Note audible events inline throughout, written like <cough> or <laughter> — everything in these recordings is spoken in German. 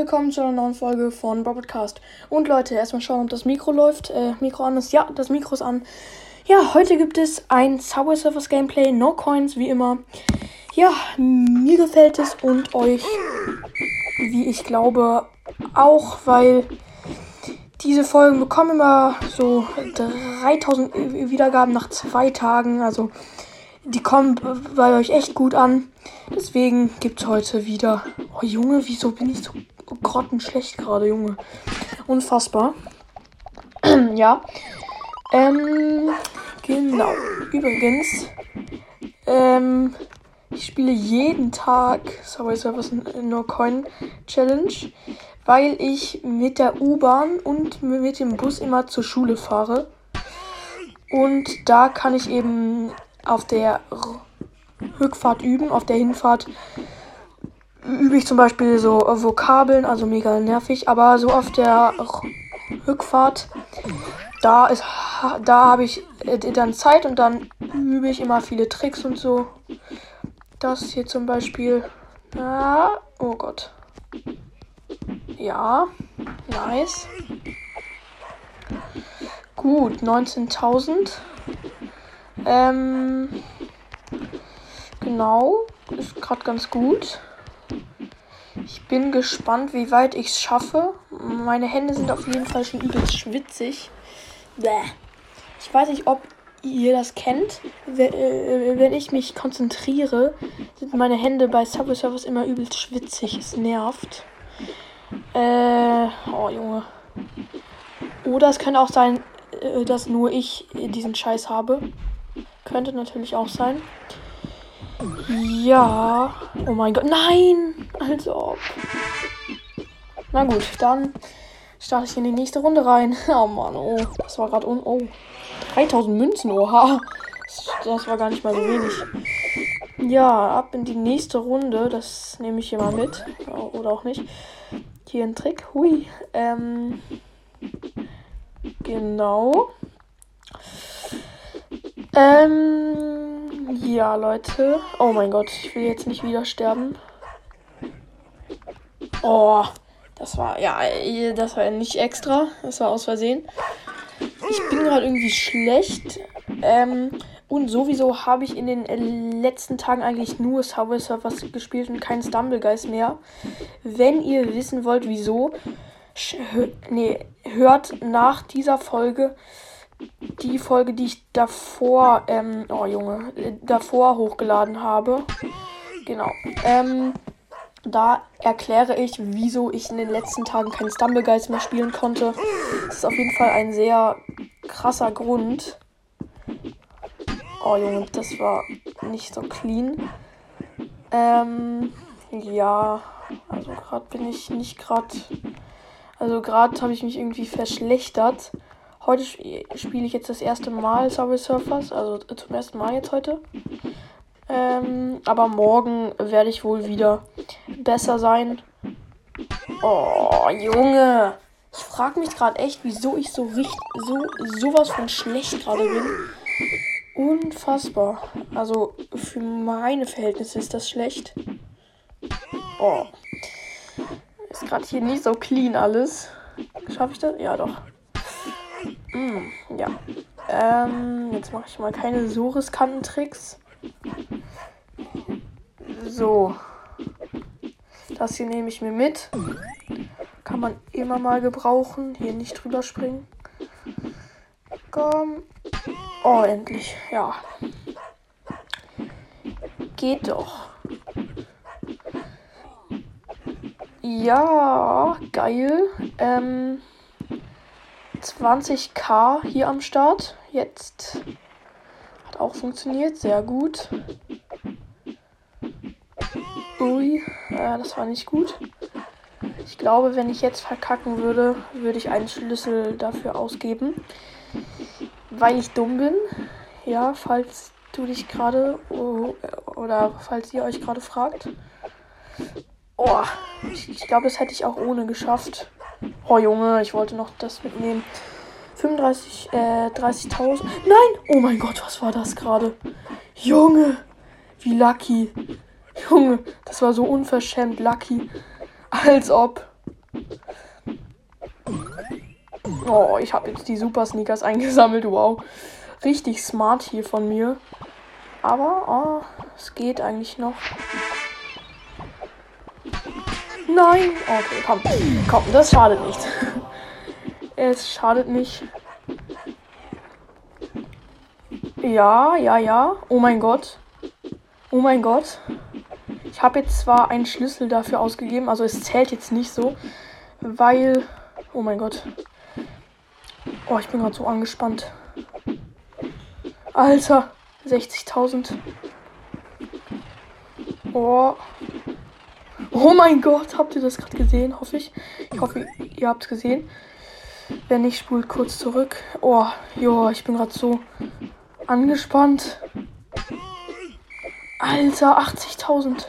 willkommen zu einer neuen Folge von Broadcast. Und Leute, erstmal schauen, ob das Mikro läuft. Äh, Mikro an ist. Ja, das Mikro ist an. Ja, heute gibt es ein Subway Surfers Gameplay. No Coins, wie immer. Ja, mir gefällt es und euch, wie ich glaube, auch, weil diese Folgen bekommen immer so 3000 Wiedergaben nach zwei Tagen. Also, die kommen bei euch echt gut an. Deswegen gibt es heute wieder. Oh Junge, wieso bin ich so grottenschlecht gerade, Junge? Unfassbar. <clears throat> ja. Ähm, genau. Übrigens, ähm, ich spiele jeden Tag Subway Surfers No Coin Challenge, weil ich mit der U-Bahn und mit dem Bus immer zur Schule fahre. Und da kann ich eben auf der Rückfahrt üben. Auf der Hinfahrt übe ich zum Beispiel so Vokabeln, also mega nervig. Aber so auf der Rückfahrt, da ist, da habe ich äh, dann Zeit und dann übe ich immer viele Tricks und so. Das hier zum Beispiel. Ah, oh Gott. Ja, nice. Gut, 19.000. Ähm, genau, ist gerade ganz gut. Bin gespannt, wie weit ich es schaffe. Meine Hände sind auf jeden Fall schon übelst schwitzig. Bäh. Ich weiß nicht, ob ihr das kennt. Äh, wenn ich mich konzentriere, sind meine Hände bei Subway Surfers immer übelst schwitzig. Es nervt. Äh, oh Junge. Oder es könnte auch sein, äh, dass nur ich diesen Scheiß habe. Könnte natürlich auch sein. Ja. Oh mein Gott. Nein! Also. Na gut, dann starte ich in die nächste Runde rein. <laughs> Oh Mann, oh. Das war gerade un. Oh. 3000 Münzen, oha. Das war gar nicht mal so wenig. Ja, ab in die nächste Runde. Das nehme ich hier mal mit. Oder auch nicht. Hier ein Trick. Hui. Ähm. Genau. Ähm, ja, Leute. Oh mein Gott, ich will jetzt nicht wieder sterben. Oh, das war, ja, das war nicht extra. Das war aus Versehen. Ich bin gerade irgendwie schlecht. Ähm, und sowieso habe ich in den letzten Tagen eigentlich nur Subway Surfers gespielt und keinen Stumblegeist mehr. Wenn ihr wissen wollt, wieso, nee, hört nach dieser Folge die Folge, die ich davor, ähm, oh Junge, davor hochgeladen habe. Genau. Ähm, da erkläre ich, wieso ich in den letzten Tagen keinen Stumbleguys mehr spielen konnte. Das ist auf jeden Fall ein sehr krasser Grund. Oh Junge, das war nicht so clean. Ähm, ja, also gerade bin ich nicht gerade, also gerade habe ich mich irgendwie verschlechtert. Heute spiele ich jetzt das erste Mal Subway Surfers, also zum ersten Mal jetzt heute. Ähm, aber morgen werde ich wohl wieder besser sein. Oh, Junge. Ich frage mich gerade echt, wieso ich so richtig, so, sowas von schlecht gerade bin. Unfassbar. Also, für meine Verhältnisse ist das schlecht. Oh. Ist gerade hier nicht so clean alles. Schaffe ich das? Ja, doch. Mm, ja. Ähm, jetzt mache ich mal keine so riskanten Tricks. So. Das hier nehme ich mir mit. Kann man immer mal gebrauchen. Hier nicht drüber springen. Komm. Oh, endlich. Ja. Geht doch. Ja, geil. Ähm, 20k hier am Start. Jetzt hat auch funktioniert. Sehr gut. Ui, äh, das war nicht gut. Ich glaube, wenn ich jetzt verkacken würde, würde ich einen Schlüssel dafür ausgeben. Weil ich dumm bin. Ja, falls du dich gerade oh, oder falls ihr euch gerade fragt. Oh, ich, ich glaube, das hätte ich auch ohne geschafft. Oh Junge, ich wollte noch das mitnehmen. 35, äh, 30.000. Nein! Oh mein Gott, was war das gerade? Junge! Wie lucky. Junge, das war so unverschämt lucky. Als ob. Oh, ich habe jetzt die Super Sneakers <laughs> eingesammelt. Wow. Richtig smart hier von mir. Aber, oh, es geht eigentlich noch. Nein. Okay, komm. Komm, das schadet nicht. <laughs> es schadet nicht. Ja, ja, ja. Oh mein Gott. Oh mein Gott. Ich habe jetzt zwar einen Schlüssel dafür ausgegeben, also es zählt jetzt nicht so, weil... Oh mein Gott. Oh, ich bin gerade so angespannt. Alter, 60.000. Oh. Oh mein Gott, habt ihr das gerade gesehen? Hoffe ich. Ich hoffe, ihr habt es gesehen. Wenn nicht, spult kurz zurück. Oh, jo, ich bin gerade so angespannt. Alter, 80.000.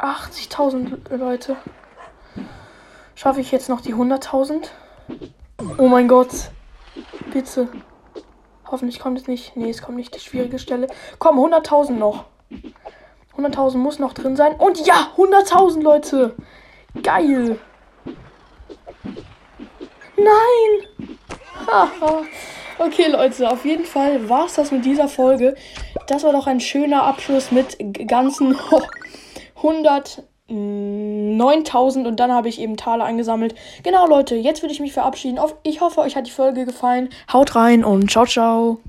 80.000 Leute. Schaffe ich jetzt noch die 100.000? Oh mein Gott. Bitte. Hoffentlich kommt es nicht. Nee, es kommt nicht die schwierige Stelle. Komm, 100.000 noch. 100.000 muss noch drin sein. Und ja, 100.000 Leute. Geil. Nein. <laughs> Okay, Leute, auf jeden Fall war es das mit dieser Folge. Das war doch ein schöner Abschluss mit ganzen <laughs> 100. 9000 und dann habe ich eben Taler eingesammelt. Genau, Leute, jetzt würde ich mich verabschieden. Ich hoffe, euch hat die Folge gefallen. Haut rein und ciao, ciao.